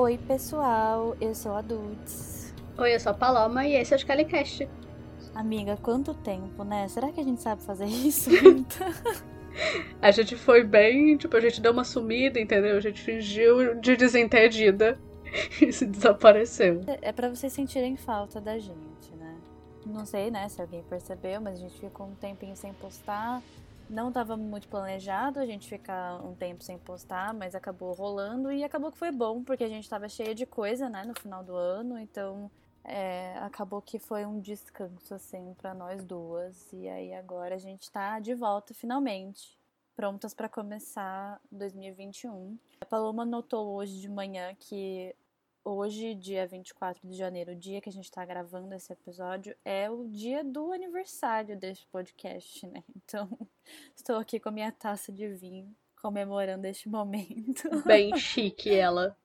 Oi, pessoal, eu sou a Dudes. Oi, eu sou a Paloma e esse é o Scalicast. Amiga, quanto tempo, né? Será que a gente sabe fazer isso? a gente foi bem, tipo, a gente deu uma sumida, entendeu? A gente fingiu de desentendida e se desapareceu. É para vocês sentirem falta da gente, né? Não sei, né, se alguém percebeu, mas a gente ficou um tempinho sem postar. Não estava muito planejado a gente ficar um tempo sem postar, mas acabou rolando e acabou que foi bom, porque a gente estava cheia de coisa, né, no final do ano, então é, acabou que foi um descanso, assim, para nós duas. E aí agora a gente está de volta finalmente, prontas para começar 2021. A Paloma notou hoje de manhã que hoje, dia 24 de janeiro, o dia que a gente está gravando esse episódio, é o dia do aniversário deste podcast, né? Então, estou aqui com a minha taça de vinho, comemorando este momento. Bem chique ela.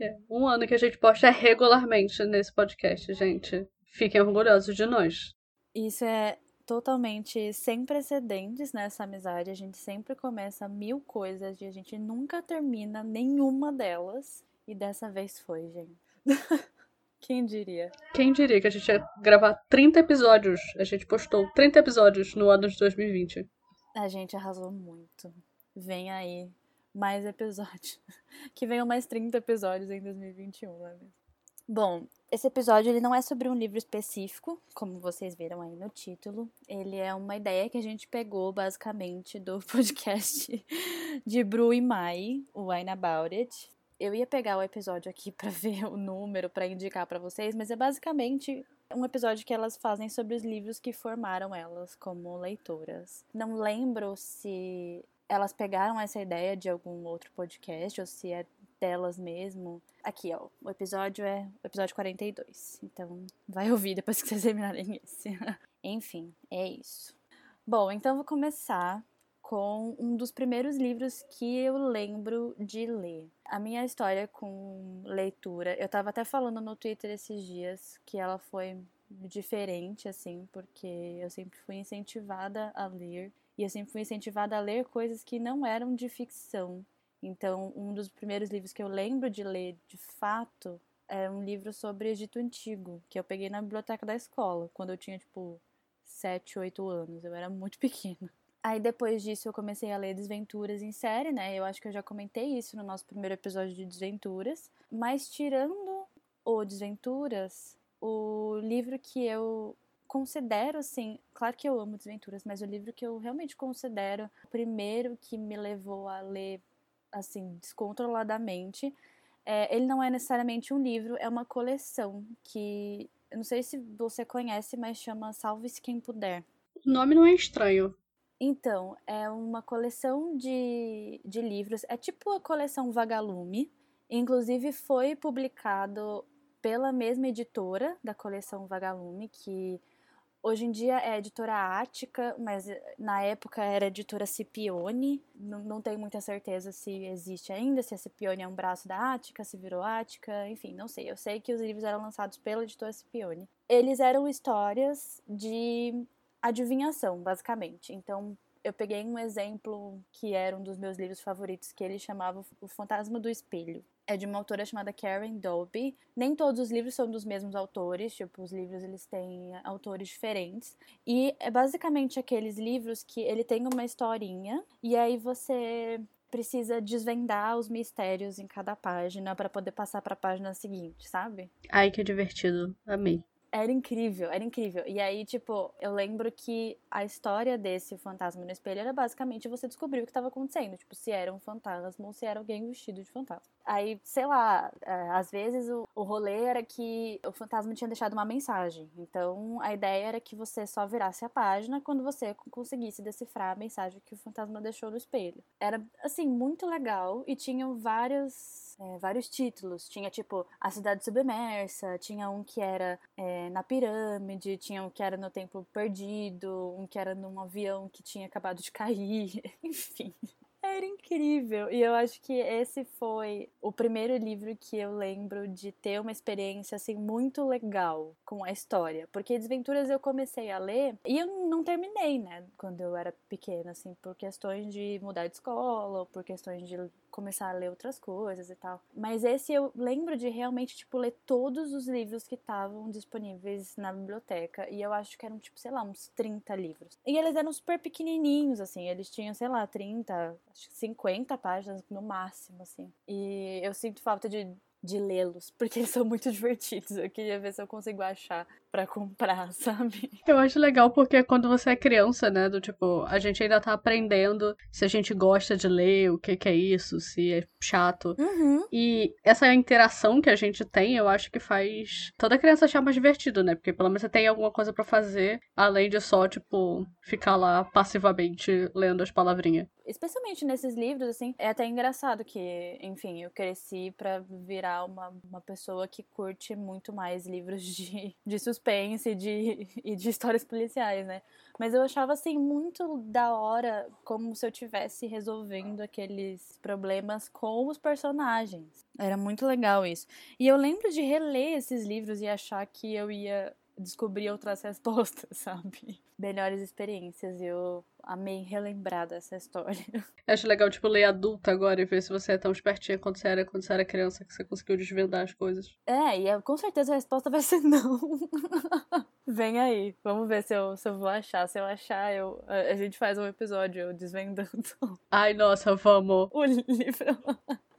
É, um ano que a gente posta regularmente nesse podcast, gente. Fiquem orgulhosos de nós. Isso é totalmente sem precedentes nessa amizade. A gente sempre começa mil coisas e a gente nunca termina nenhuma delas. E dessa vez foi, gente. Quem diria? Quem diria que a gente ia gravar 30 episódios? A gente postou 30 episódios no ano de 2020. A gente arrasou muito. Vem aí mais episódios. Que venham mais 30 episódios em 2021, não é mesmo? Bom, esse episódio ele não é sobre um livro específico, como vocês viram aí no título. Ele é uma ideia que a gente pegou basicamente do podcast de Bru e Mai, o Wine About It eu ia pegar o episódio aqui para ver o número, para indicar para vocês, mas é basicamente um episódio que elas fazem sobre os livros que formaram elas como leitoras. Não lembro se elas pegaram essa ideia de algum outro podcast ou se é delas mesmo. Aqui, ó, o episódio é o episódio 42. Então, vai ouvir depois que vocês terminarem esse. Enfim, é isso. Bom, então vou começar com um dos primeiros livros que eu lembro de ler. A minha história com leitura, eu estava até falando no Twitter esses dias que ela foi diferente, assim, porque eu sempre fui incentivada a ler e eu sempre fui incentivada a ler coisas que não eram de ficção. Então, um dos primeiros livros que eu lembro de ler de fato é um livro sobre Egito Antigo, que eu peguei na biblioteca da escola, quando eu tinha, tipo, 7, 8 anos. Eu era muito pequena. Aí depois disso eu comecei a ler Desventuras em série, né? Eu acho que eu já comentei isso no nosso primeiro episódio de Desventuras. Mas tirando o Desventuras, o livro que eu considero, assim, claro que eu amo Desventuras, mas o livro que eu realmente considero o primeiro que me levou a ler, assim, descontroladamente, é, ele não é necessariamente um livro, é uma coleção que, eu não sei se você conhece, mas chama Salve-se Quem Puder. O nome não é estranho. Então, é uma coleção de, de livros, é tipo a coleção Vagalume, inclusive foi publicado pela mesma editora da coleção Vagalume, que hoje em dia é editora Ática, mas na época era editora Scipione, não, não tenho muita certeza se existe ainda, se a Scipione é um braço da Ática, se virou Ática, enfim, não sei. Eu sei que os livros eram lançados pela editora Scipione. Eles eram histórias de adivinhação, basicamente. Então, eu peguei um exemplo que era um dos meus livros favoritos, que ele chamava O Fantasma do Espelho. É de uma autora chamada Karen Dolby. Nem todos os livros são dos mesmos autores, tipo, os livros eles têm autores diferentes. E é basicamente aqueles livros que ele tem uma historinha e aí você precisa desvendar os mistérios em cada página para poder passar para a página seguinte, sabe? Ai, que divertido. Amei. Era incrível, era incrível. E aí, tipo, eu lembro que a história desse fantasma no espelho era basicamente você descobrir o que estava acontecendo. Tipo, se era um fantasma ou se era alguém vestido de fantasma. Aí, sei lá, é, às vezes o, o rolê era que o fantasma tinha deixado uma mensagem. Então, a ideia era que você só virasse a página quando você conseguisse decifrar a mensagem que o fantasma deixou no espelho. Era, assim, muito legal e tinham vários é, vários títulos. Tinha tipo A Cidade Submersa, tinha um que era é, na pirâmide, tinha um que era no Templo Perdido, um que era num avião que tinha acabado de cair, enfim. Era incrível. E eu acho que esse foi o primeiro livro que eu lembro de ter uma experiência assim muito legal com a história, porque Desventuras eu comecei a ler e eu não terminei, né, quando eu era pequena assim, por questões de mudar de escola, ou por questões de começar a ler outras coisas e tal. Mas esse eu lembro de realmente, tipo, ler todos os livros que estavam disponíveis na biblioteca. E eu acho que eram, tipo, sei lá, uns 30 livros. E eles eram super pequenininhos, assim. Eles tinham, sei lá, 30, acho que 50 páginas no máximo, assim. E eu sinto falta de de lê-los, porque eles são muito divertidos. Eu queria ver se eu consigo achar para comprar, sabe? Eu acho legal porque quando você é criança, né, do tipo, a gente ainda tá aprendendo se a gente gosta de ler, o que que é isso, se é chato. Uhum. E essa interação que a gente tem, eu acho que faz toda criança achar mais divertido, né? Porque pelo menos você tem alguma coisa para fazer, além de só, tipo, ficar lá passivamente lendo as palavrinhas especialmente nesses livros, assim, é até engraçado que, enfim, eu cresci para virar uma, uma pessoa que curte muito mais livros de, de suspense de, e de histórias policiais, né? Mas eu achava, assim, muito da hora como se eu tivesse resolvendo aqueles problemas com os personagens. Era muito legal isso. E eu lembro de reler esses livros e achar que eu ia descobrir outras respostas, sabe? Melhores experiências. Eu amei relembrar dessa história. Eu acho legal, tipo, ler adulta agora e ver se você é tão espertinha quando você era quando você era criança que você conseguiu desvendar as coisas. É, e com certeza a resposta vai ser não. Vem aí, vamos ver se eu, se eu vou achar. Se eu achar, eu, a, a gente faz um episódio eu desvendando. Ai, nossa, vamos. O livro.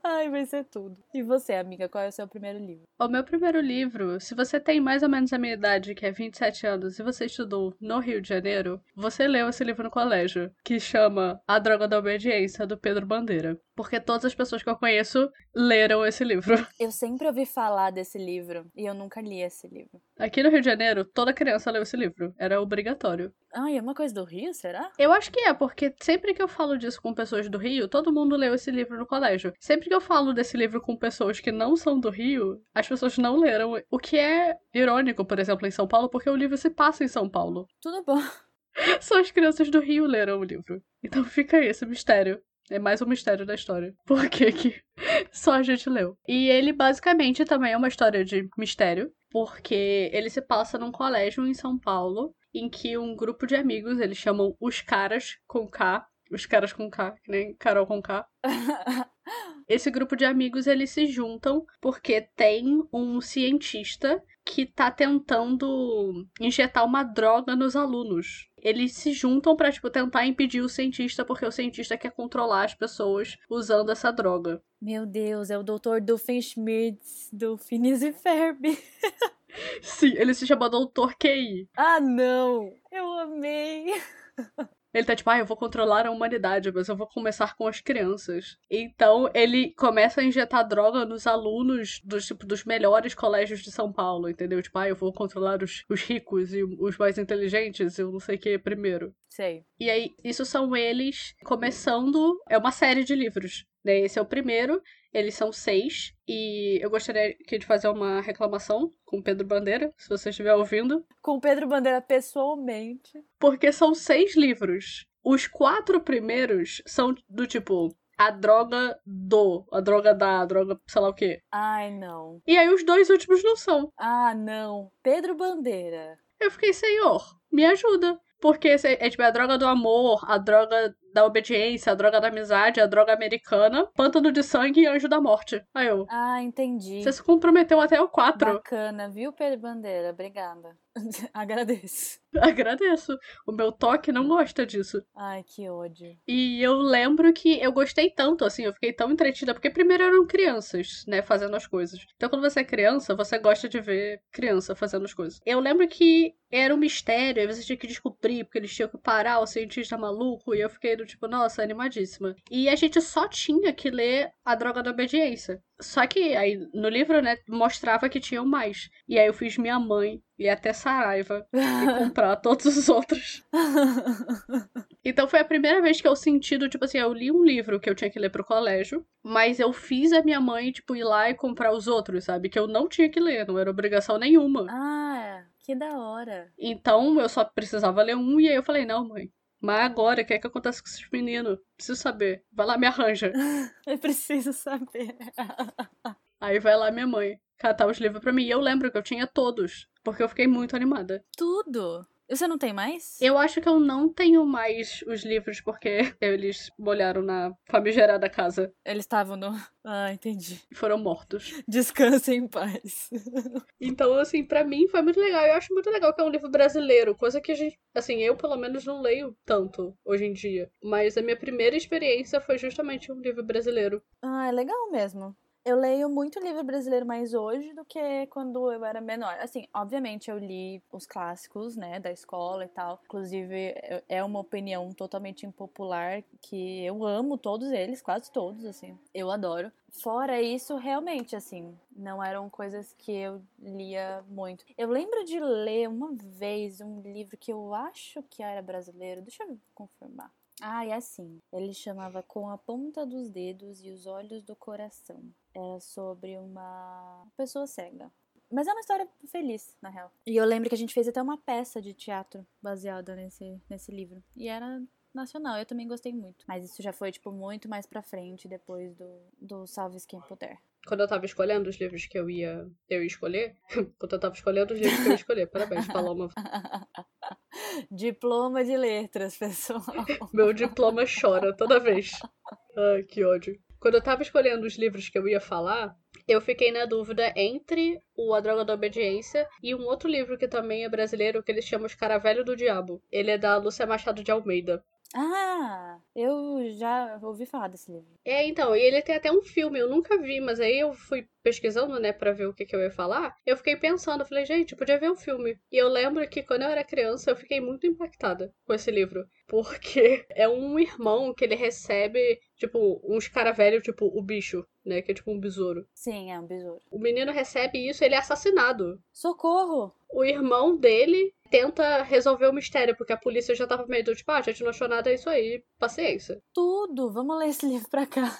Ai, vai ser tudo. E você, amiga, qual é o seu primeiro livro? O meu primeiro livro, se você tem mais ou menos a minha idade, que é 27 anos, e você estudou no Rio de Janeiro, você leu esse livro no colégio, que chama A Droga da Obediência, do Pedro Bandeira. Porque todas as pessoas que eu conheço leram esse livro. Eu sempre ouvi falar desse livro e eu nunca li esse livro. Aqui no Rio de Janeiro, toda criança leu esse livro. Era obrigatório. Ah, é uma coisa do Rio, será? Eu acho que é, porque sempre que eu falo disso com pessoas do Rio, todo mundo leu esse livro no colégio. Sempre que eu falo desse livro com pessoas que não são do Rio, as pessoas não leram. O que é irônico, por exemplo, em São Paulo, porque o livro se passa em São Paulo. Tudo bom. Só as crianças do Rio leram o livro. Então fica aí esse mistério. É mais um mistério da história. Por que, que só a gente leu? E ele basicamente também é uma história de mistério, porque ele se passa num colégio em São Paulo, em que um grupo de amigos, eles chamam os caras com K, os caras com K, que nem Carol com K. Esse grupo de amigos eles se juntam porque tem um cientista que tá tentando injetar uma droga nos alunos. Eles se juntam para tipo tentar impedir o cientista porque o cientista quer controlar as pessoas usando essa droga. Meu Deus, é o Dr. Doofenshmirtz do Phineas e Ferb. Sim, ele se chama Dr. QI. Ah, não! Eu amei! Ele tá tipo, ah, eu vou controlar a humanidade, mas eu vou começar com as crianças. Então ele começa a injetar droga nos alunos dos, tipo, dos melhores colégios de São Paulo, entendeu? Tipo, ah, eu vou controlar os, os ricos e os mais inteligentes, eu não sei o que primeiro. Sei. E aí, isso são eles começando. É uma série de livros. Né? Esse é o primeiro. Eles são seis. E eu gostaria aqui de fazer uma reclamação com o Pedro Bandeira, se você estiver ouvindo. Com o Pedro Bandeira pessoalmente. Porque são seis livros. Os quatro primeiros são do tipo. A droga do, a droga da, a droga sei lá o quê. Ai, não. E aí os dois últimos não são. Ah, não. Pedro Bandeira. Eu fiquei, senhor, me ajuda. Porque é tipo a droga do amor, a droga da obediência, a droga da amizade, a droga americana, pântano de sangue e anjo da morte. Aí eu. Ah, entendi. Você se comprometeu até o 4. Bacana, viu, Pedro Bandeira? Obrigada. Agradeço. Agradeço. O meu toque não gosta disso. Ai, que ódio. E eu lembro que eu gostei tanto, assim, eu fiquei tão entretida, porque primeiro eram crianças, né, fazendo as coisas. Então quando você é criança, você gosta de ver criança fazendo as coisas. Eu lembro que era um mistério, aí você tinha que descobrir, porque eles tinham que parar o cientista maluco, e eu fiquei do tipo, nossa, animadíssima. E a gente só tinha que ler A Droga da Obediência. Só que aí no livro, né, mostrava que tinham mais. E aí eu fiz minha mãe e até Saraiva e comprar todos os outros. então foi a primeira vez que eu senti, tipo assim, eu li um livro que eu tinha que ler pro colégio, mas eu fiz a minha mãe, tipo, ir lá e comprar os outros, sabe? Que eu não tinha que ler, não era obrigação nenhuma. Ah, que da hora. Então eu só precisava ler um e aí eu falei, não, mãe, mas agora, o que é que acontece com esses meninos? Preciso saber. Vai lá, me arranja. Eu preciso saber. Aí vai lá minha mãe catar os livros pra mim. E eu lembro que eu tinha todos. Porque eu fiquei muito animada. Tudo? Você não tem mais? Eu acho que eu não tenho mais os livros porque eles molharam na famigerada casa. Eles estavam no. Ah, entendi. Foram mortos. Descansa em paz. Então, assim, para mim foi muito legal. Eu acho muito legal que é um livro brasileiro, coisa que a gente, assim, eu pelo menos não leio tanto hoje em dia. Mas a minha primeira experiência foi justamente um livro brasileiro. Ah, é legal mesmo. Eu leio muito livro brasileiro mais hoje do que quando eu era menor. Assim, obviamente eu li os clássicos, né, da escola e tal. Inclusive, é uma opinião totalmente impopular que eu amo todos eles, quase todos, assim. Eu adoro. Fora isso, realmente, assim, não eram coisas que eu lia muito. Eu lembro de ler uma vez um livro que eu acho que era brasileiro. Deixa eu confirmar. Ah, é assim. Ele chamava Com a Ponta dos Dedos e os Olhos do Coração. Era sobre uma pessoa cega. Mas é uma história feliz, na real. E eu lembro que a gente fez até uma peça de teatro baseada nesse, nesse livro. E era nacional, eu também gostei muito. Mas isso já foi, tipo, muito mais pra frente, depois do, do Salve Quem Puder. Quando eu tava escolhendo os livros que eu ia, eu ia escolher, quando eu tava escolhendo os livros que eu ia escolher, parabéns, Paloma. Diploma de letras, pessoal. Meu diploma chora toda vez. Ai, que ódio. Quando eu tava escolhendo os livros que eu ia falar, eu fiquei na dúvida entre o A Droga da Obediência e um outro livro que também é brasileiro, que eles chamam Os Caravelho do Diabo. Ele é da Lúcia Machado de Almeida. Ah, eu já ouvi falar desse livro. É, então, e ele tem até um filme, eu nunca vi, mas aí eu fui pesquisando, né, pra ver o que, que eu ia falar. Eu fiquei pensando, eu falei, gente, podia ver o filme. E eu lembro que quando eu era criança, eu fiquei muito impactada com esse livro. Porque é um irmão que ele recebe, tipo, uns cara velho, tipo, o bicho, né, que é tipo um besouro. Sim, é um besouro. O menino recebe isso, ele é assassinado. Socorro! O irmão dele tenta resolver o mistério, porque a polícia já tava meio do tipo, ah, a gente não achou nada, é isso aí, paciência. Tudo! Vamos ler esse livro pra cá.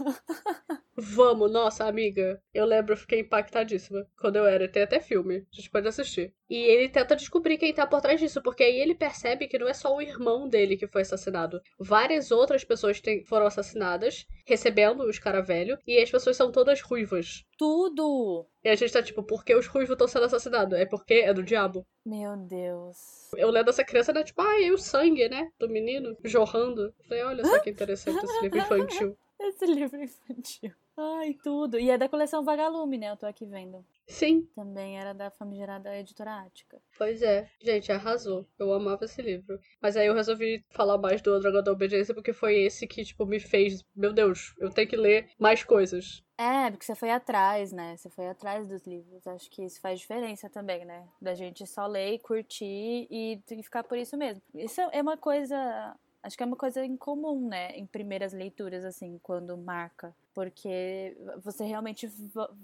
Vamos, nossa amiga. Eu lembro, eu fiquei impactadíssima quando eu era. Tem até filme, a gente pode assistir. E ele tenta descobrir quem tá por trás disso, porque aí ele percebe que não é só o irmão dele que foi assassinado. Várias outras pessoas tem, foram assassinadas, recebendo os cara velho, e as pessoas são todas ruivas. Tudo! E a gente tá tipo, por que os ruivos estão sendo assassinados? É porque é do diabo. Meu Deus. Eu lendo essa criança, né? Tipo, ah, e o sangue, né? Do menino jorrando. Eu falei, olha só que interessante esse livro infantil. Esse livro infantil. Ai, tudo. E é da coleção Vagalume, né? Eu tô aqui vendo. Sim. Também era da famigerada editora Ática. Pois é. Gente, arrasou. Eu amava esse livro. Mas aí eu resolvi falar mais do Dragão da Obediência porque foi esse que, tipo, me fez. Meu Deus, eu tenho que ler mais coisas. É, porque você foi atrás, né? Você foi atrás dos livros. Acho que isso faz diferença também, né? Da gente só ler, curtir e ficar por isso mesmo. Isso é uma coisa. Acho que é uma coisa incomum, né? Em primeiras leituras, assim, quando marca porque você realmente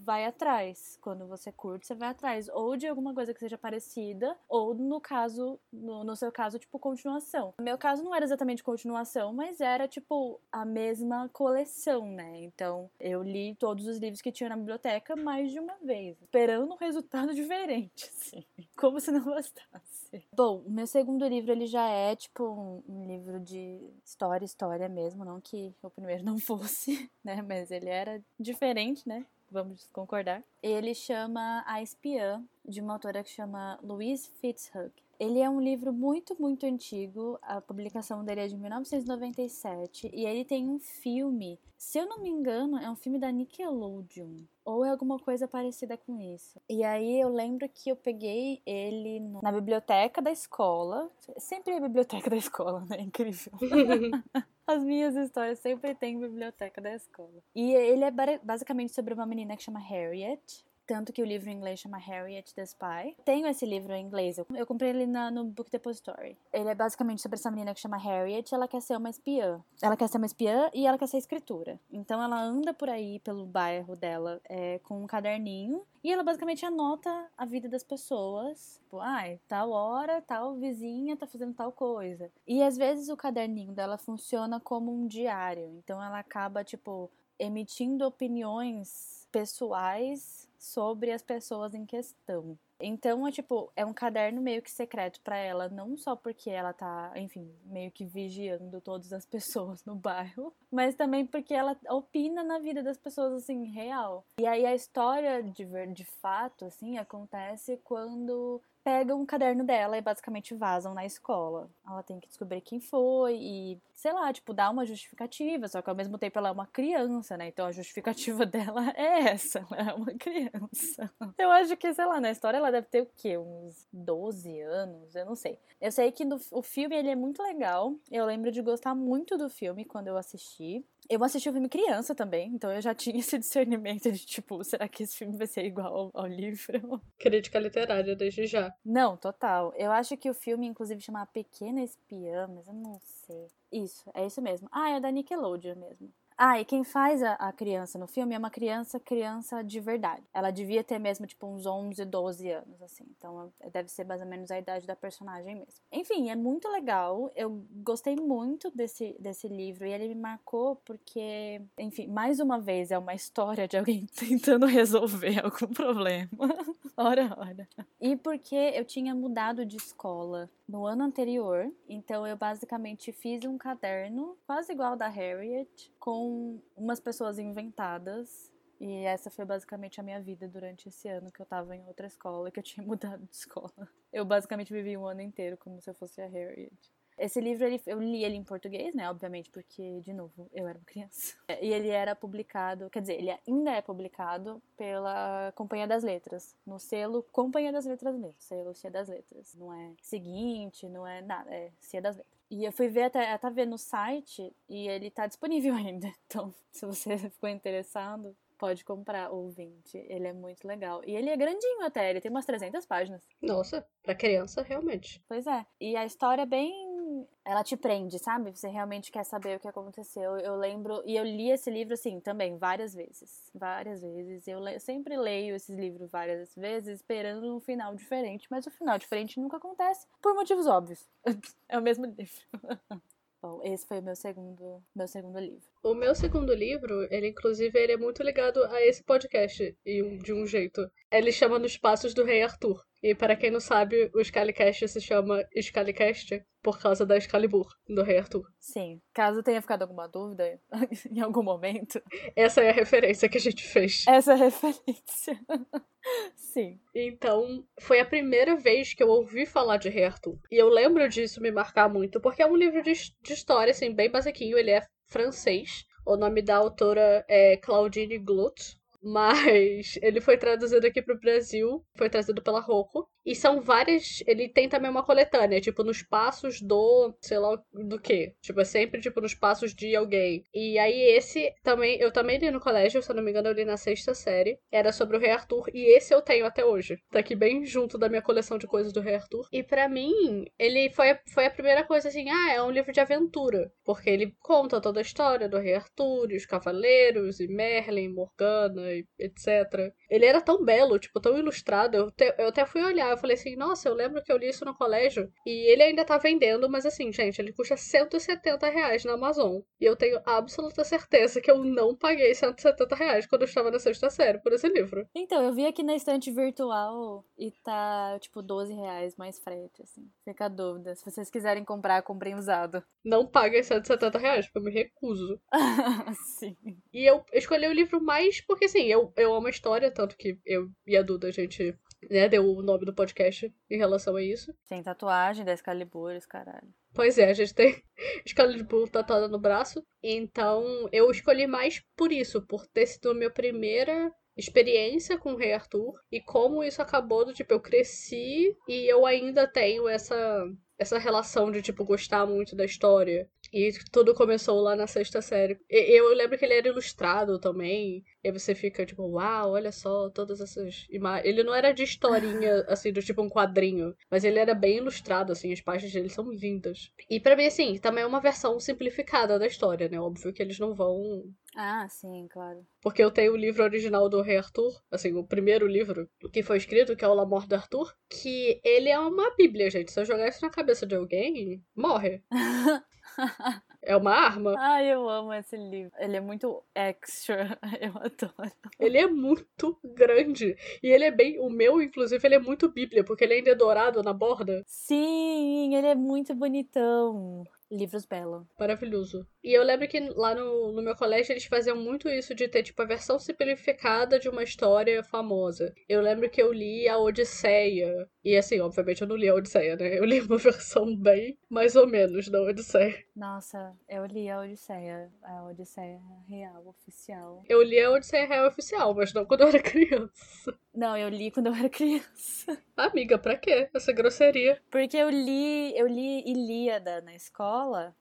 vai atrás. Quando você curte, você vai atrás. Ou de alguma coisa que seja parecida, ou no caso, no, no, seu caso, tipo, continuação. No meu caso não era exatamente continuação, mas era, tipo, a mesma coleção, né? Então, eu li todos os livros que tinha na biblioteca mais de uma vez, esperando um resultado diferente, assim. Como se não bastasse. Bom, o meu segundo livro, ele já é, tipo, um, um livro de história, história mesmo, não que o primeiro não fosse, né? Mas mas ele era diferente, né? Vamos concordar. Ele chama A Espiã, de uma autora que chama Louise Fitzhugh. Ele é um livro muito, muito antigo. A publicação dele é de 1997 e ele tem um filme. Se eu não me engano, é um filme da Nickelodeon ou é alguma coisa parecida com isso. E aí eu lembro que eu peguei ele na biblioteca da escola. Sempre é biblioteca da escola, né? Incrível. As minhas histórias sempre têm biblioteca da escola. E ele é basicamente sobre uma menina que chama Harriet. Tanto que o livro em inglês chama Harriet the Spy. Tenho esse livro em inglês, eu comprei ele na, no Book Depository. Ele é basicamente sobre essa menina que chama Harriet, ela quer ser uma espiã. Ela quer ser uma espiã e ela quer ser escritora. Então ela anda por aí pelo bairro dela é, com um caderninho e ela basicamente anota a vida das pessoas. Tipo, ai, tal hora, tal vizinha tá fazendo tal coisa. E às vezes o caderninho dela funciona como um diário. Então ela acaba, tipo, emitindo opiniões pessoais sobre as pessoas em questão. Então, é tipo, é um caderno meio que secreto para ela, não só porque ela tá, enfim, meio que vigiando todas as pessoas no bairro, mas também porque ela opina na vida das pessoas, assim, real. E aí a história de, de fato, assim, acontece quando pegam o caderno dela e basicamente vazam na escola. Ela tem que descobrir quem foi e, sei lá, tipo, dar uma justificativa, só que ao mesmo tempo ela é uma criança, né? Então a justificativa dela é essa, ela é uma criança. Eu acho que, sei lá, na história ela deve ter o quê? Uns 12 anos, eu não sei. Eu sei que no, o filme ele é muito legal. Eu lembro de gostar muito do filme quando eu assisti. Eu assisti o filme criança também, então eu já tinha esse discernimento de tipo, será que esse filme vai ser igual ao, ao livro? Crítica literária desde já. Não, total. Eu acho que o filme, inclusive, chama Pequena Espiã, mas eu não sei. Isso, é isso mesmo. Ah, é da Nickelodeon mesmo. Ah, e quem faz a, a, criança no filme é uma criança, criança de verdade. Ela devia ter mesmo, tipo, uns 11, 12 anos, assim. Então, deve ser mais ou menos a idade da personagem mesmo. Enfim, é muito legal. Eu gostei muito desse, desse livro e ele me marcou porque, enfim, mais uma vez é uma história de alguém tentando resolver algum problema. ora, ora. E porque eu tinha mudado de escola no ano anterior, então eu basicamente fiz um caderno quase igual da Harriet, com umas pessoas inventadas. E essa foi basicamente a minha vida durante esse ano que eu tava em outra escola, que eu tinha mudado de escola. Eu basicamente vivi um ano inteiro como se eu fosse a Harriet. Esse livro ele, eu li ele em português, né? Obviamente, porque, de novo, eu era uma criança. E ele era publicado, quer dizer, ele ainda é publicado pela Companhia das Letras, no selo Companhia das Letras mesmo, selo Cia das Letras. Não é seguinte, não é nada, é Cia das Letras. E eu fui ver até, até ver no site e ele tá disponível ainda. Então, se você ficou interessado, pode comprar o 20. Ele é muito legal. E ele é grandinho até, ele tem umas 300 páginas. Nossa, pra criança, realmente. Pois é. E a história é bem ela te prende, sabe? Você realmente quer saber o que aconteceu. Eu lembro, e eu li esse livro assim também várias vezes, várias vezes. Eu, le, eu sempre leio esses livros várias vezes, esperando um final diferente, mas o final diferente nunca acontece por motivos óbvios. é o mesmo livro. Bom, esse foi o meu segundo, meu segundo livro. O meu segundo livro, ele inclusive ele é muito ligado a esse podcast de um jeito. Ele chama Nos Passos do Rei Arthur. E para quem não sabe, o Scalicast se chama Scalicast por causa da Excalibur, do Rei Arthur. Sim. Caso tenha ficado alguma dúvida em algum momento. Essa é a referência que a gente fez. Essa é a referência. Sim. Então, foi a primeira vez que eu ouvi falar de Rei Arthur. E eu lembro disso me marcar muito, porque é um livro de, de história, assim, bem basiquinho. Ele é francês. O nome da autora é Claudine Glut. Mas ele foi traduzido aqui pro Brasil, foi trazido pela Rocco. E são várias. Ele tem também uma coletânea, tipo, nos passos do. sei lá do que. Tipo, é sempre, tipo, nos passos de alguém. E aí, esse também. Eu também li no colégio, se eu não me engano, eu li na sexta série. Era sobre o Rei Arthur. E esse eu tenho até hoje. Tá aqui bem junto da minha coleção de coisas do Rei Arthur. E para mim, ele foi, foi a primeira coisa assim: ah, é um livro de aventura. Porque ele conta toda a história do Rei Arthur, os cavaleiros, e Merlin, Morgana, etc. Ele era tão belo, tipo, tão ilustrado. Eu, te, eu até fui olhar eu falei assim, nossa, eu lembro que eu li isso no colégio. E ele ainda tá vendendo, mas assim, gente, ele custa 170 reais na Amazon. E eu tenho absoluta certeza que eu não paguei 170 reais quando eu estava na sexta série por esse livro. Então, eu vi aqui na estante virtual e tá, tipo, 12 reais mais frete, assim. Fica a dúvida. Se vocês quiserem comprar, comprem usado. Não paguem 170 reais, porque eu me recuso. Sim. E eu escolhi o livro mais porque, assim, eu, eu amo a história, tanto que eu e a Duda, a gente né, deu o nome do podcast em relação a isso. Tem tatuagem da Excalibur, esse caralho. Pois é, a gente tem Excalibur tatuada no braço. Então eu escolhi mais por isso, por ter sido a minha primeira experiência com o Rei Arthur e como isso acabou do tipo eu cresci e eu ainda tenho essa essa relação de tipo gostar muito da história e tudo começou lá na sexta série. Eu lembro que ele era ilustrado também. E você fica tipo, uau, olha só todas essas imagens. Ele não era de historinha, assim, do tipo um quadrinho. Mas ele era bem ilustrado, assim, as páginas dele são lindas. E para mim, assim, também é uma versão simplificada da história, né? Óbvio que eles não vão. Ah, sim, claro. Porque eu tenho o livro original do Rei Arthur, assim, o primeiro livro que foi escrito, que é o La Mort d'Arthur, que ele é uma bíblia, gente. Se eu jogar isso na cabeça de alguém, morre. é uma arma. Ai, eu amo esse livro. Ele é muito extra. Eu adoro. Ele é muito grande. E ele é bem. O meu, inclusive, ele é muito Bíblia, porque ele ainda é dourado na borda. Sim, ele é muito bonitão. Livros Belo. Maravilhoso. E eu lembro que lá no, no meu colégio eles faziam muito isso de ter, tipo, a versão simplificada de uma história famosa. Eu lembro que eu li a Odisseia. E assim, obviamente eu não li a Odisseia, né? Eu li uma versão bem mais ou menos da Odisseia. Nossa, eu li a Odisseia. A Odisseia real, oficial. Eu li a Odisseia real oficial, mas não quando eu era criança. Não, eu li quando eu era criança. Amiga, pra quê? Essa grosseria. Porque eu li, eu li Ilíada na escola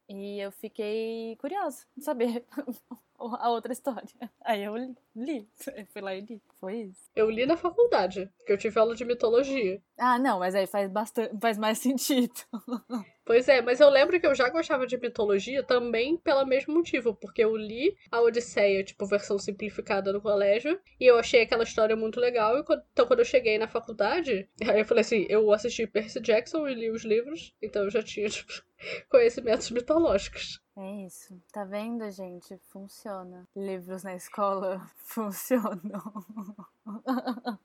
e eu fiquei curiosa de saber a outra história. Aí eu li, eu fui lá e li. Foi isso. Eu li na faculdade, porque eu tive aula de mitologia. Ah, não, mas aí faz bastante, faz mais sentido. Pois é, mas eu lembro que eu já gostava de mitologia também pelo mesmo motivo, porque eu li a Odisseia, tipo, versão simplificada no colégio, e eu achei aquela história muito legal, e quando, então quando eu cheguei na faculdade, aí eu falei assim, eu assisti Percy Jackson e li os livros, então eu já tinha, tipo, conhecimentos mitológicos. É isso. Tá vendo, gente? Funciona. Livros na escola funcionam.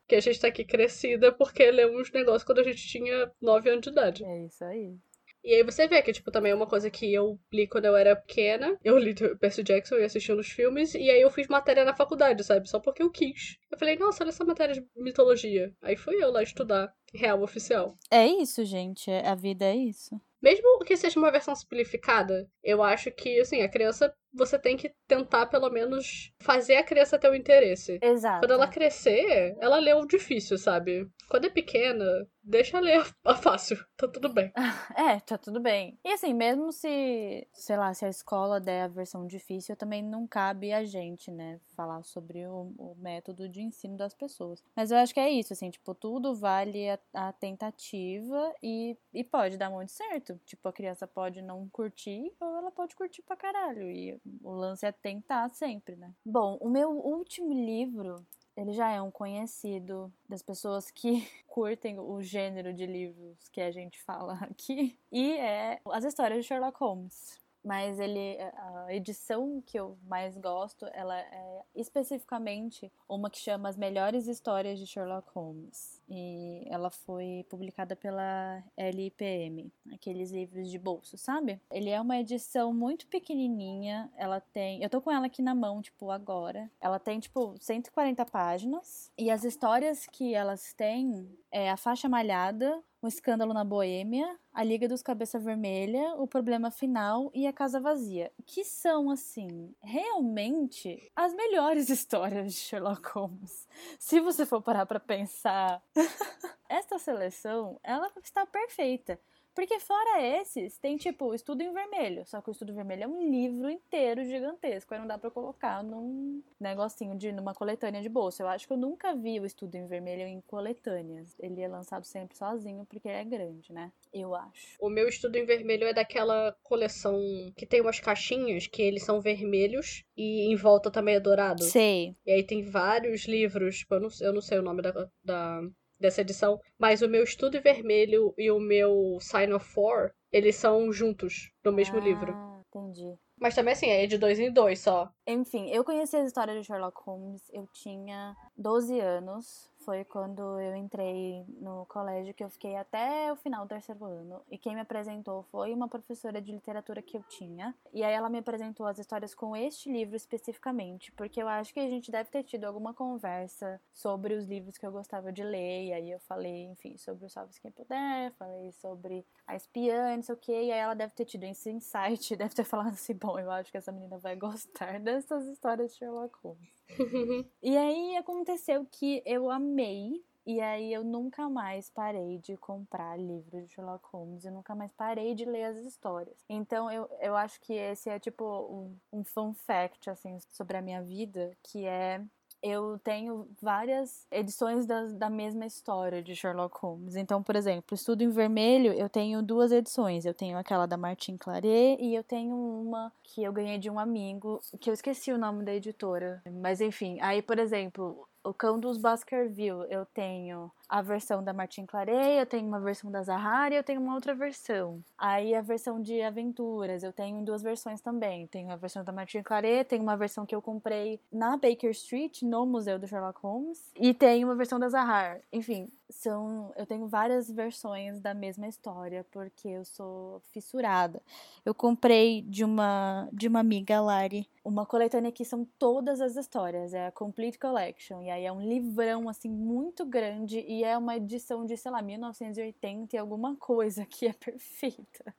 que a gente tá aqui crescida porque lemos negócios quando a gente tinha 9 anos de idade. É isso aí. E aí você vê que, tipo, também é uma coisa que eu li quando eu era pequena. Eu li Percy Jackson e assisti nos filmes. E aí eu fiz matéria na faculdade, sabe? Só porque eu quis. Eu falei, nossa, olha essa matéria de mitologia. Aí fui eu lá estudar real oficial. É isso, gente. A vida é isso. Mesmo que seja uma versão simplificada, eu acho que, assim, a criança, você tem que tentar, pelo menos, fazer a criança ter o interesse. Exato. Quando ela crescer, ela lê o difícil, sabe? Quando é pequena, deixa ler a fácil. Tá tudo bem. É, tá tudo bem. E assim, mesmo se, sei lá, se a escola der a versão difícil, também não cabe a gente, né, falar sobre o, o método de ensino das pessoas. Mas eu acho que é isso, assim, tipo, tudo vale a, a tentativa e, e pode dar muito certo. Tipo, a criança pode não curtir ou ela pode curtir pra caralho. E o lance é tentar sempre, né? Bom, o meu último livro ele já é um conhecido das pessoas que curtem o gênero de livros que a gente fala aqui, e é as histórias de Sherlock Holmes. Mas ele, a edição que eu mais gosto, ela é especificamente uma que chama As Melhores Histórias de Sherlock Holmes. E ela foi publicada pela LIPM, aqueles livros de bolso, sabe? Ele é uma edição muito pequenininha, ela tem, eu tô com ela aqui na mão, tipo, agora. Ela tem tipo 140 páginas e as histórias que elas têm é a faixa malhada, um escândalo na Boêmia, a Liga dos Cabeça Vermelha, o Problema Final e a Casa Vazia, que são assim, realmente as melhores histórias de Sherlock Holmes. Se você for parar para pensar, esta seleção, ela está perfeita. Porque fora esses, tem tipo o Estudo em Vermelho. Só que o Estudo Vermelho é um livro inteiro gigantesco. Aí não dá pra colocar num negocinho de numa coletânea de bolsa. Eu acho que eu nunca vi o Estudo em Vermelho em coletâneas. Ele é lançado sempre sozinho porque é grande, né? Eu acho. O meu Estudo em Vermelho é daquela coleção que tem umas caixinhas que eles são vermelhos e em volta também é dourado. Sei. E aí tem vários livros, tipo, eu não, eu não sei o nome da, da dessa edição, mas o meu Estudo Vermelho e o meu Sign of Four, eles são juntos no mesmo ah, livro. Entendi. Mas também assim, é de dois em dois só. Enfim, eu conheci as histórias de Sherlock Holmes, eu tinha 12 anos foi quando eu entrei no colégio que eu fiquei até o final do terceiro ano. E quem me apresentou foi uma professora de literatura que eu tinha. E aí ela me apresentou as histórias com este livro especificamente, porque eu acho que a gente deve ter tido alguma conversa sobre os livros que eu gostava de ler. E aí eu falei, enfim, sobre o Salve Quem Puder, falei sobre a espiã, não sei o que. E aí ela deve ter tido esse insight, deve ter falado assim: bom, eu acho que essa menina vai gostar dessas histórias de Sherlock Holmes. e aí aconteceu que eu amei. E aí eu nunca mais parei de comprar livros de Sherlock Holmes. Eu nunca mais parei de ler as histórias. Então eu, eu acho que esse é tipo um, um fun fact, assim, sobre a minha vida, que é eu tenho várias edições da, da mesma história de Sherlock Holmes. Então, por exemplo, Estudo em Vermelho, eu tenho duas edições. Eu tenho aquela da Martin Claret e eu tenho uma que eu ganhei de um amigo, que eu esqueci o nome da editora. Mas enfim, aí, por exemplo, o Cão dos Baskerville, eu tenho a versão da Martin Claret, eu tenho uma versão da Zahara e eu tenho uma outra versão. Aí a versão de aventuras, eu tenho duas versões também. Tenho a versão da Martin Claret, tenho uma versão que eu comprei na Baker Street, no Museu do Sherlock Holmes, e tenho uma versão da Zahar. Enfim, são eu tenho várias versões da mesma história porque eu sou fissurada. Eu comprei de uma de uma amiga Lari uma coletânea que são todas as histórias, é a Complete Collection e aí é um livrão assim muito grande e é uma edição de, sei lá, 1980 e alguma coisa que é perfeita.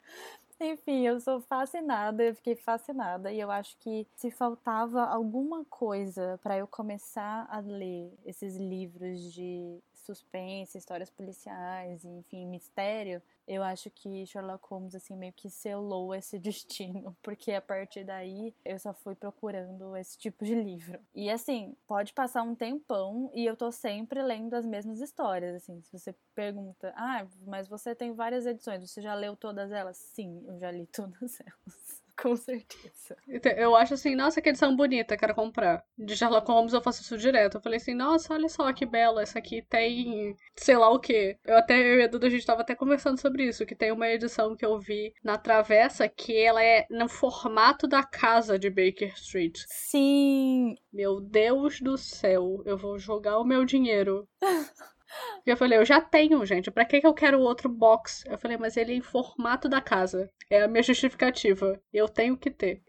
Enfim, eu sou fascinada, eu fiquei fascinada e eu acho que se faltava alguma coisa para eu começar a ler esses livros de suspense, histórias policiais, enfim, mistério, eu acho que Sherlock Holmes assim meio que selou esse destino, porque a partir daí eu só fui procurando esse tipo de livro. E assim, pode passar um tempão e eu tô sempre lendo as mesmas histórias, assim, se você pergunta: "Ah, mas você tem várias edições, você já leu todas elas?" Sim, eu já li todas elas. Com certeza. Eu acho assim, nossa, que edição bonita, quero comprar. De Sherlock Holmes eu faço isso direto. Eu falei assim, nossa, olha só que bela, essa aqui tem sei lá o que. Eu até, eu e a Duda, a gente tava até conversando sobre isso, que tem uma edição que eu vi na Travessa que ela é no formato da casa de Baker Street. Sim! Meu Deus do céu, eu vou jogar o meu dinheiro. Eu falei, eu já tenho, gente. Pra que, que eu quero outro box? Eu falei, mas ele é em formato da casa. É a minha justificativa. Eu tenho que ter.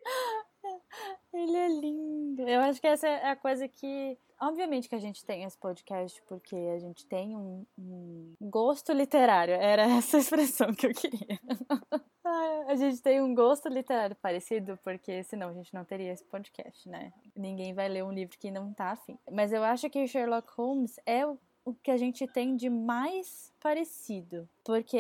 Ele é lindo. Eu acho que essa é a coisa que. Obviamente que a gente tem esse podcast porque a gente tem um, um gosto literário. Era essa expressão que eu queria. a gente tem um gosto literário parecido, porque senão a gente não teria esse podcast, né? Ninguém vai ler um livro que não tá afim. Mas eu acho que Sherlock Holmes é o o que a gente tem de mais parecido. Porque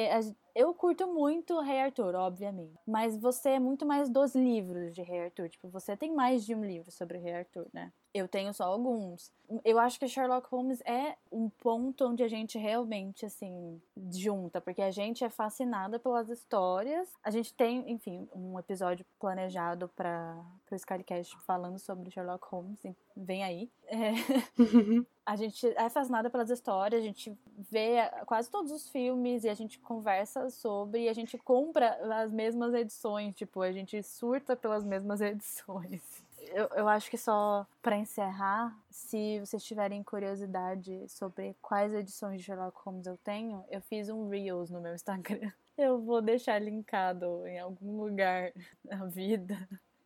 eu curto muito Rei Arthur, obviamente. Mas você é muito mais dos livros de Rei Arthur. Tipo, você tem mais de um livro sobre Rei Arthur, né? Eu tenho só alguns. Eu acho que Sherlock Holmes é um ponto onde a gente realmente, assim, junta, porque a gente é fascinada pelas histórias. A gente tem, enfim, um episódio planejado para o Skycast falando sobre Sherlock Holmes. Vem aí. É. a gente é fascinada pelas histórias, a gente vê quase todos os filmes e a gente conversa sobre e a gente compra as mesmas edições, tipo, a gente surta pelas mesmas edições eu, eu acho que só para encerrar, se vocês tiverem curiosidade sobre quais edições de Sherlock Holmes eu tenho, eu fiz um Reels no meu Instagram. Eu vou deixar linkado em algum lugar na vida.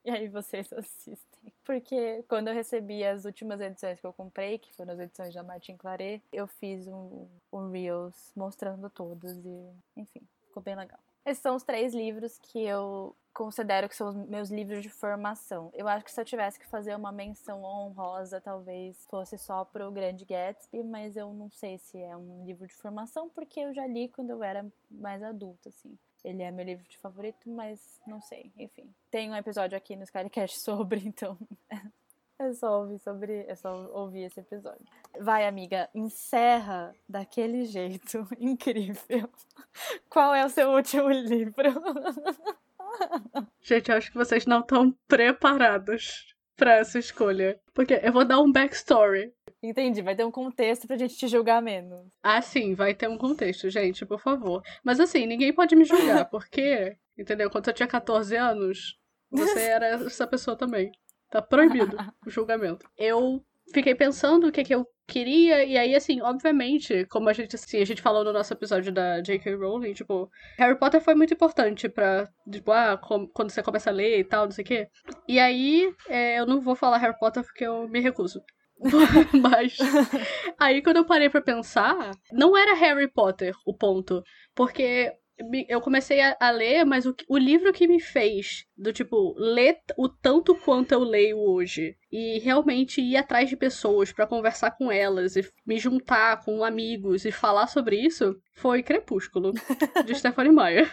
E aí vocês assistem. Porque quando eu recebi as últimas edições que eu comprei, que foram as edições da Martin Claret, eu fiz um, um Reels mostrando todos e, enfim, ficou bem legal. Esses são os três livros que eu considero que são os meus livros de formação. Eu acho que se eu tivesse que fazer uma menção honrosa, talvez fosse só pro Grande Gatsby, mas eu não sei se é um livro de formação, porque eu já li quando eu era mais adulta, assim. Ele é meu livro de favorito, mas não sei, enfim. Tem um episódio aqui no Skycast sobre, então é só ouvir sobre, é só ouvir esse episódio. Vai, amiga, encerra daquele jeito incrível. Qual é o seu último livro? Gente, eu acho que vocês não estão preparados para essa escolha. Porque eu vou dar um backstory. Entendi, vai ter um contexto pra gente te julgar menos. Ah, sim, vai ter um contexto, gente, por favor. Mas assim, ninguém pode me julgar, porque, entendeu? Quando eu tinha 14 anos, você era essa pessoa também. Tá proibido o julgamento. Eu fiquei pensando o que, que eu queria, e aí, assim, obviamente, como a gente, assim, a gente falou no nosso episódio da J.K. Rowling, tipo, Harry Potter foi muito importante pra, tipo, ah, quando você começa a ler e tal, não sei o quê. E aí, é, eu não vou falar Harry Potter porque eu me recuso. Mas aí quando eu parei para pensar, não era Harry Potter o ponto, porque eu comecei a, a ler, mas o, o, livro que me fez, do tipo, ler o tanto quanto eu leio hoje, e realmente ir atrás de pessoas para conversar com elas, e me juntar com amigos e falar sobre isso, foi Crepúsculo, de Stephanie Meyer.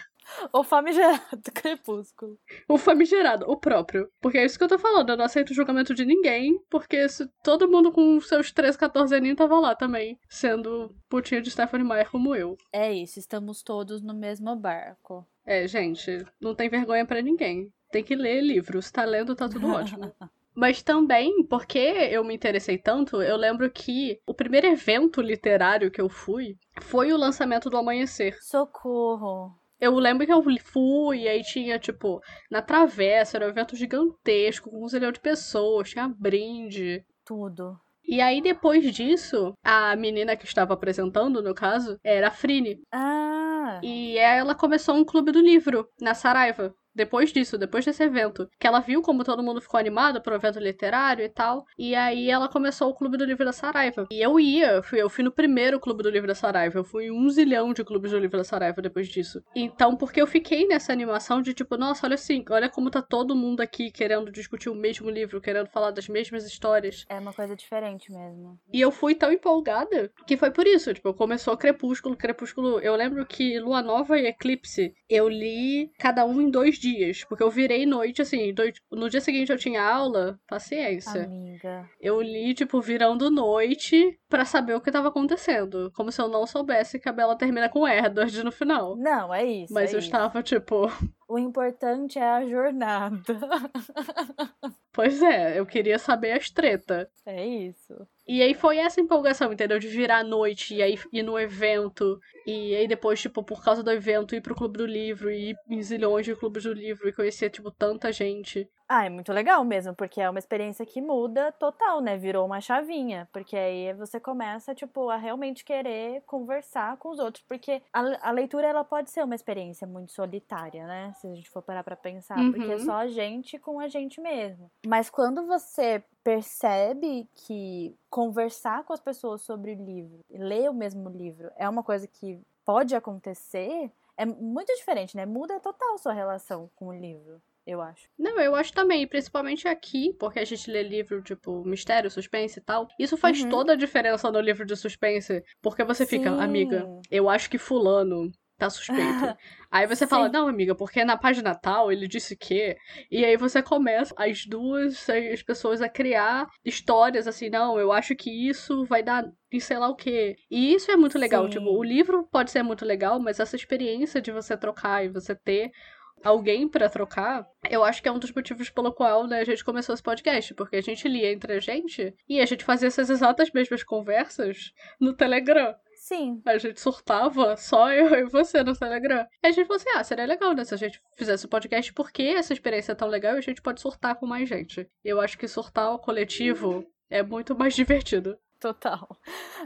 O famigerado crepúsculo. O famigerado, o próprio. Porque é isso que eu tô falando, eu não aceito o julgamento de ninguém, porque se todo mundo com seus 13, 14 aninhos tava lá também, sendo putinha de Stephanie Meyer como eu. É isso, estamos todos no mesmo barco. É, gente, não tem vergonha para ninguém. Tem que ler livros, tá lendo, tá tudo ótimo. Mas também, porque eu me interessei tanto, eu lembro que o primeiro evento literário que eu fui foi o lançamento do Amanhecer. Socorro! Eu lembro que eu fui, e aí tinha, tipo, na travessa, era um evento gigantesco, com um zilhão de pessoas, tinha brinde. Tudo. E aí, depois disso, a menina que estava apresentando, no caso, era a Frine. Ah! E ela começou um clube do livro na Saraiva depois disso, depois desse evento, que ela viu como todo mundo ficou animado pro evento literário e tal, e aí ela começou o Clube do Livro da Saraiva. E eu ia, fui, eu fui no primeiro Clube do Livro da Saraiva, eu fui em um zilhão de clubes do Livro da Saraiva depois disso. Então, porque eu fiquei nessa animação de tipo, nossa, olha assim, olha como tá todo mundo aqui querendo discutir o mesmo livro, querendo falar das mesmas histórias. É uma coisa diferente mesmo. E eu fui tão empolgada que foi por isso, tipo, começou Crepúsculo, Crepúsculo, eu lembro que Lua Nova e Eclipse, eu li cada um em dois dias, porque eu virei noite, assim, no dia seguinte eu tinha aula, paciência. Amiga. Eu li, tipo, virando noite para saber o que tava acontecendo. Como se eu não soubesse que a Bela termina com Edward no final. Não, é isso. Mas é eu isso. estava, tipo. O importante é a jornada. pois é, eu queria saber as treta. É isso. E aí foi essa empolgação, entendeu? De virar à noite e aí ir no evento. E aí depois, tipo, por causa do evento, ir pro Clube do Livro e ir em zilhões de clubes do livro e conhecer, tipo, tanta gente. Ah, é muito legal mesmo, porque é uma experiência que muda total, né? Virou uma chavinha. Porque aí você começa, tipo, a realmente querer conversar com os outros. Porque a, a leitura, ela pode ser uma experiência muito solitária, né? Se a gente for parar pra pensar. Uhum. Porque é só a gente com a gente mesmo. Mas quando você percebe que conversar com as pessoas sobre o livro, ler o mesmo livro, é uma coisa que pode acontecer, é muito diferente, né? Muda total sua relação com o livro eu acho. Não, eu acho também, principalmente aqui, porque a gente lê livro tipo mistério, suspense e tal. Isso faz Uhum. toda a diferença no livro de suspense, porque você fica, Sim. amiga, eu acho que fulano tá suspeito. aí você fala, Sim. não, amiga, porque na página tal ele disse que. E aí você começa as duas as pessoas a criar histórias assim, não, eu acho que isso vai dar em sei lá o quê. E isso é muito legal. Sim. Tipo, o livro pode ser muito legal, mas essa experiência de você trocar e você ter alguém pra trocar, eu acho que é um dos motivos pelo qual né, a gente começou esse podcast, porque a gente lia entre a gente e a gente fazia essas exatas mesmas conversas no Telegram. Sim, A gente surtava só eu e você no Telegram. E a gente falou assim: ah, seria legal, né? Se a gente fizesse o podcast, porque essa experiência é tão legal e a gente pode surtar com mais gente. Eu acho que surtar o coletivo é muito mais divertido. Total.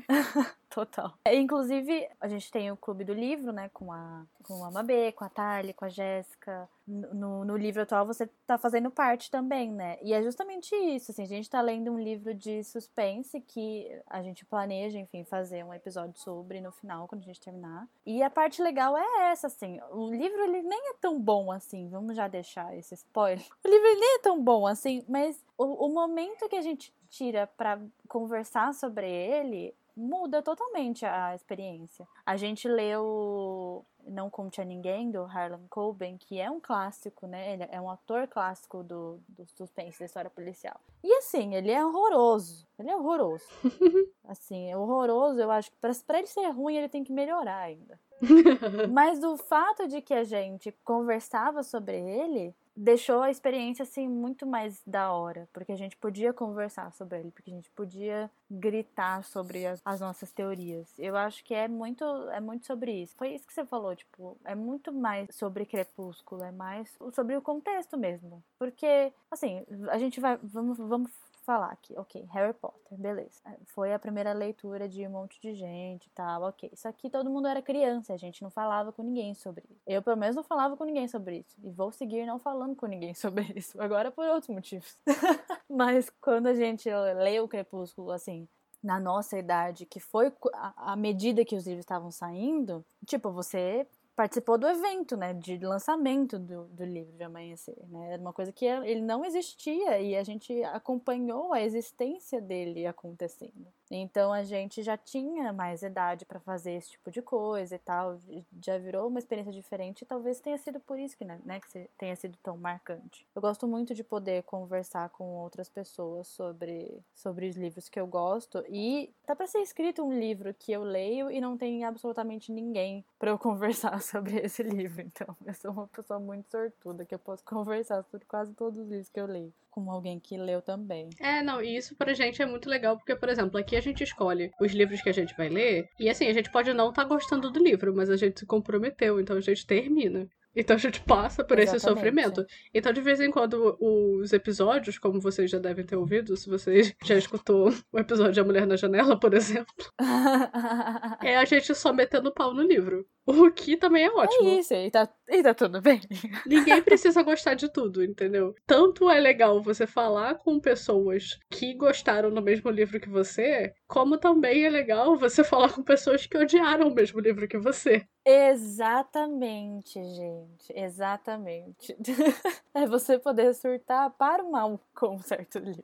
total. É, Inclusive, a gente tem o Clube do Livro, né? Com a, com a Mabê, com a Thalie, com a Jéssica. No, no livro atual você tá fazendo parte também, né? E é justamente isso, assim, a gente tá lendo um livro de suspense que a gente planeja, enfim, fazer um episódio sobre no final, quando a gente terminar. E a parte legal é essa, assim, o livro ele nem é tão bom assim, vamos já deixar esse spoiler. O livro nem é tão bom assim, mas o, o momento que a gente tira pra conversar sobre ele muda totalmente a experiência. A gente leu Não Conte a Ninguém, do Harlan Coben, que é um clássico, né? Ele é um ator clássico do, do suspense, da história policial. E assim, ele é horroroso. Ele é horroroso. assim, é horroroso, eu acho que pra ele ser ruim, ele tem que melhorar ainda. Mas o fato de que a gente conversava sobre ele deixou a experiência assim muito mais da hora, porque a gente podia conversar sobre ele, porque a gente podia gritar sobre as, as nossas teorias. Eu acho que é muito é muito sobre isso. Foi isso que você falou, tipo, é muito mais sobre Crepúsculo, é mais sobre o contexto mesmo. Porque assim, a gente vai vamos vamos falar aqui, ok, Harry Potter, beleza. Foi a primeira leitura de um monte de gente e tal, ok. Só que todo mundo era criança, a gente não falava com ninguém sobre isso. Eu, pelo menos, não falava com ninguém sobre isso. E vou seguir não falando com ninguém sobre isso. Agora por outros motivos. Mas quando a gente lê o Crepúsculo, assim, na nossa idade, que foi à medida que os livros estavam saindo, tipo, você participou do evento, né, de lançamento do, do livro de Amanhecer, né, era uma coisa que ele não existia e a gente acompanhou a existência dele acontecendo. Então a gente já tinha mais idade para fazer esse tipo de coisa e tal, já virou uma experiência diferente e talvez tenha sido por isso que, né, né, que tenha sido tão marcante. Eu gosto muito de poder conversar com outras pessoas sobre, sobre os livros que eu gosto e tá para ser escrito um livro que eu leio e não tem absolutamente ninguém para eu conversar sobre esse livro. Então, eu sou uma pessoa muito sortuda que eu posso conversar sobre quase todos os livros que eu leio com alguém que leu também. É, não, e isso pra gente é muito legal, porque, por exemplo, aqui a gente escolhe os livros que a gente vai ler, e assim, a gente pode não estar tá gostando do livro, mas a gente se comprometeu, então a gente termina. Então a gente passa por Exatamente. esse sofrimento. Então, de vez em quando, os episódios, como vocês já devem ter ouvido, se vocês já escutou o episódio de A Mulher na Janela, por exemplo, é a gente só metendo pau no livro. O que também é ótimo. É isso, e tá, e tá tudo bem. Ninguém precisa gostar de tudo, entendeu? Tanto é legal você falar com pessoas que gostaram do mesmo livro que você, como também é legal você falar com pessoas que odiaram o mesmo livro que você. Exatamente, gente. Exatamente. é você poder surtar para o mal com um certo livro.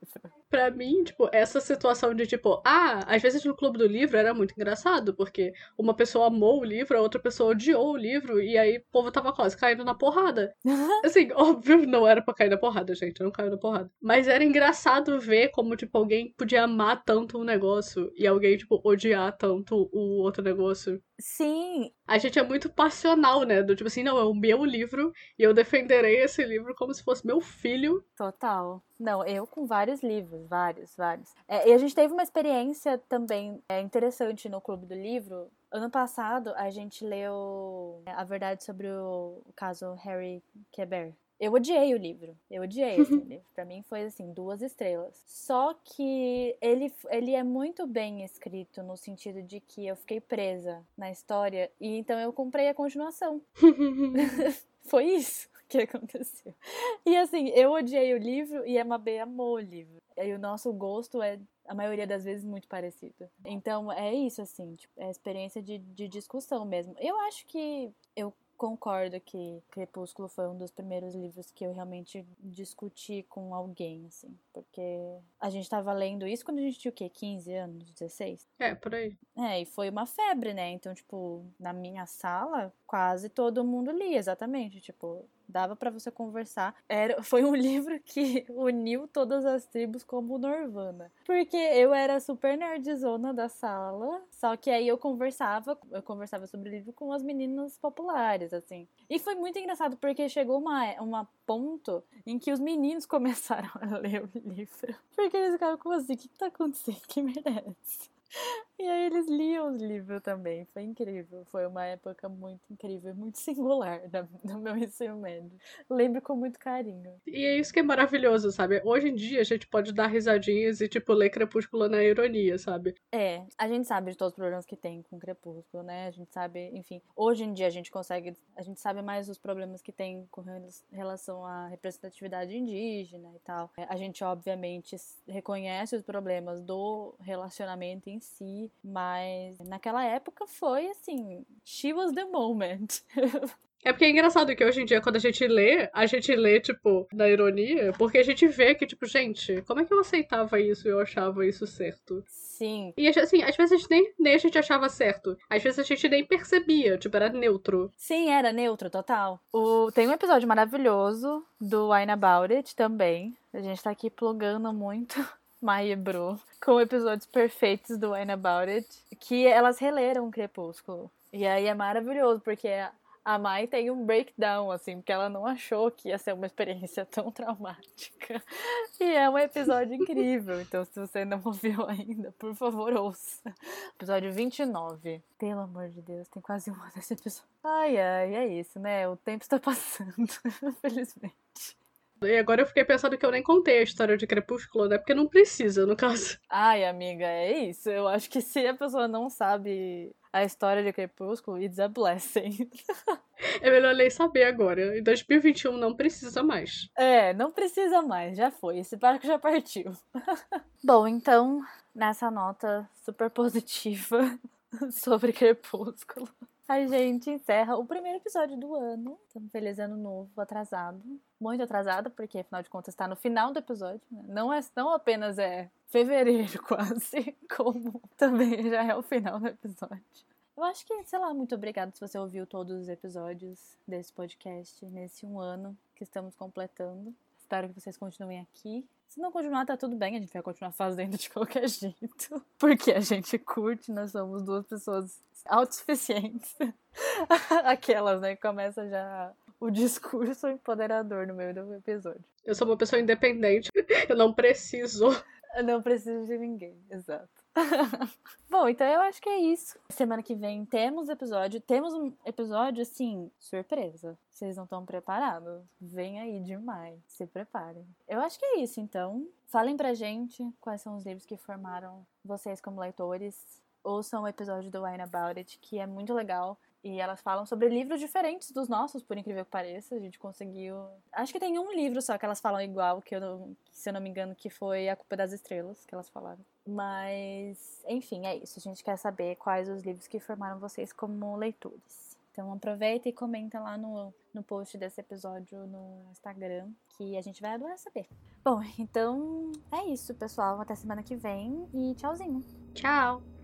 Pra mim, tipo, essa situação de tipo, ah, às vezes no clube do livro era muito engraçado, porque uma pessoa amou o livro, a outra pessoa odiou o livro, e aí o povo tava quase caindo na porrada. assim, óbvio, não era pra cair na porrada, gente, não caiu na porrada. Mas era engraçado ver como, tipo, alguém podia amar tanto um negócio e alguém, tipo, odiar tanto o outro negócio. Sim. A gente é muito passional, né? Do tipo assim, não, é o meu livro e eu defenderei esse livro como se fosse meu filho. Total. Não, eu com vários livros, vários, vários. É, e a gente teve uma experiência também é, interessante no Clube do Livro. Ano passado, a gente leu A Verdade sobre o caso Harry Quebert. Eu odiei o livro. Eu odiei esse livro. Pra mim foi assim, duas estrelas. Só que ele, ele é muito bem escrito no sentido de que eu fiquei presa na história e então eu comprei a continuação. foi isso que aconteceu. E assim, eu odiei o livro e a Mabê amou o livro. E o nosso gosto é, a maioria das vezes, muito parecido. Então, é isso, assim, tipo, é a experiência de, de discussão mesmo. Eu acho que eu concordo que Crepúsculo foi um dos primeiros livros que eu realmente discuti com alguém, assim. Porque a gente tava lendo isso quando a gente tinha o quê? 15 anos? 16? É, por aí. É, e foi uma febre, né? Então, tipo, na minha sala, quase todo mundo lia, exatamente. Tipo, dava para você conversar. Era, foi um livro que uniu todas as tribos como Norvana. Porque eu era super nerdzona da sala, só que aí eu conversava, eu conversava sobre o livro com as meninas populares, assim. E foi muito engraçado porque chegou uma, uma ponto em que os meninos começaram a ler o livro. Porque eles ficavam como assim, o que, que tá acontecendo? Que merece? E aí eles liam os livros também. Foi incrível. Foi uma época muito incrível, muito singular do meu ensino médio. Lembro com muito carinho. E é isso que é maravilhoso, sabe? Hoje em dia a gente pode dar risadinhas e, tipo, ler Crepúsculo na ironia, sabe? É, a gente sabe de todos os problemas que tem com Crepúsculo, né? A gente sabe, enfim. Hoje em dia a gente consegue. A gente sabe mais os problemas que tem com relação à representatividade indígena e tal. A gente, obviamente, reconhece os problemas do relacionamento em si mas naquela época foi assim, she was the moment. É porque é engraçado que hoje em dia, quando a gente lê, a gente lê, tipo, na ironia, porque a gente vê que, tipo, gente, como é que eu aceitava isso e eu achava isso certo? Sim. E assim, às vezes a gente nem, nem a gente achava certo. Às vezes a gente nem percebia, tipo, era neutro. Sim, era neutro, total. O... Tem um episódio maravilhoso do Wine About It também. A gente tá aqui plugando muito. E Bru, com episódios perfeitos do Wine About It, que elas releram o Crepúsculo. E aí é maravilhoso, porque a Mai tem um breakdown, assim, porque ela não achou que ia ser uma experiência tão traumática. E é um episódio incrível. Então, se você não ouviu ainda, por favor, ouça. Episódio 29. Pelo amor de Deus, tem quase um ano esse episódio. Ai, ai, é isso, né? O tempo está passando, infelizmente. E agora eu fiquei pensando que eu nem contei a história de Crepúsculo, né? Porque não precisa, no caso. Ai, amiga, é isso. Eu acho que se a pessoa não sabe a história de Crepúsculo, it's a blessing. É melhor nem saber agora. Em 2021 não precisa mais. É, não precisa mais, já foi. Esse barco já partiu. Bom, então, nessa nota super positiva sobre Crepúsculo. A gente encerra o primeiro episódio do ano. Estamos feliz ano novo, atrasado. Muito atrasado, porque afinal de contas está no final do episódio. Né? Não, é, não apenas é fevereiro quase, como também já é o final do episódio. Eu acho que, sei lá, muito obrigada se você ouviu todos os episódios desse podcast nesse um ano que estamos completando. Espero que vocês continuem aqui. Se não continuar, tá tudo bem, a gente vai continuar fazendo de qualquer jeito. Porque a gente curte, nós somos duas pessoas autossuficientes. Aquelas, né? Começa já o discurso empoderador no meio do episódio. Eu sou uma pessoa independente, eu não preciso. Eu não preciso de ninguém, exato. Bom, então eu acho que é isso. Semana que vem temos episódio. Temos um episódio, assim, surpresa. Vocês não estão preparados? Vem aí demais. Se preparem. Eu acho que é isso, então. Falem pra gente quais são os livros que formaram vocês como leitores. Ouçam o episódio do Wine About It, que é muito legal. E elas falam sobre livros diferentes dos nossos, por incrível que pareça. A gente conseguiu. Acho que tem um livro só que elas falam igual, que eu não... se eu não me engano, que foi A Culpa das Estrelas, que elas falaram. Mas, enfim, é isso. A gente quer saber quais os livros que formaram vocês como leitores. Então aproveita e comenta lá no, no post desse episódio no Instagram, que a gente vai adorar saber. Bom, então é isso, pessoal. Até semana que vem e tchauzinho. Tchau!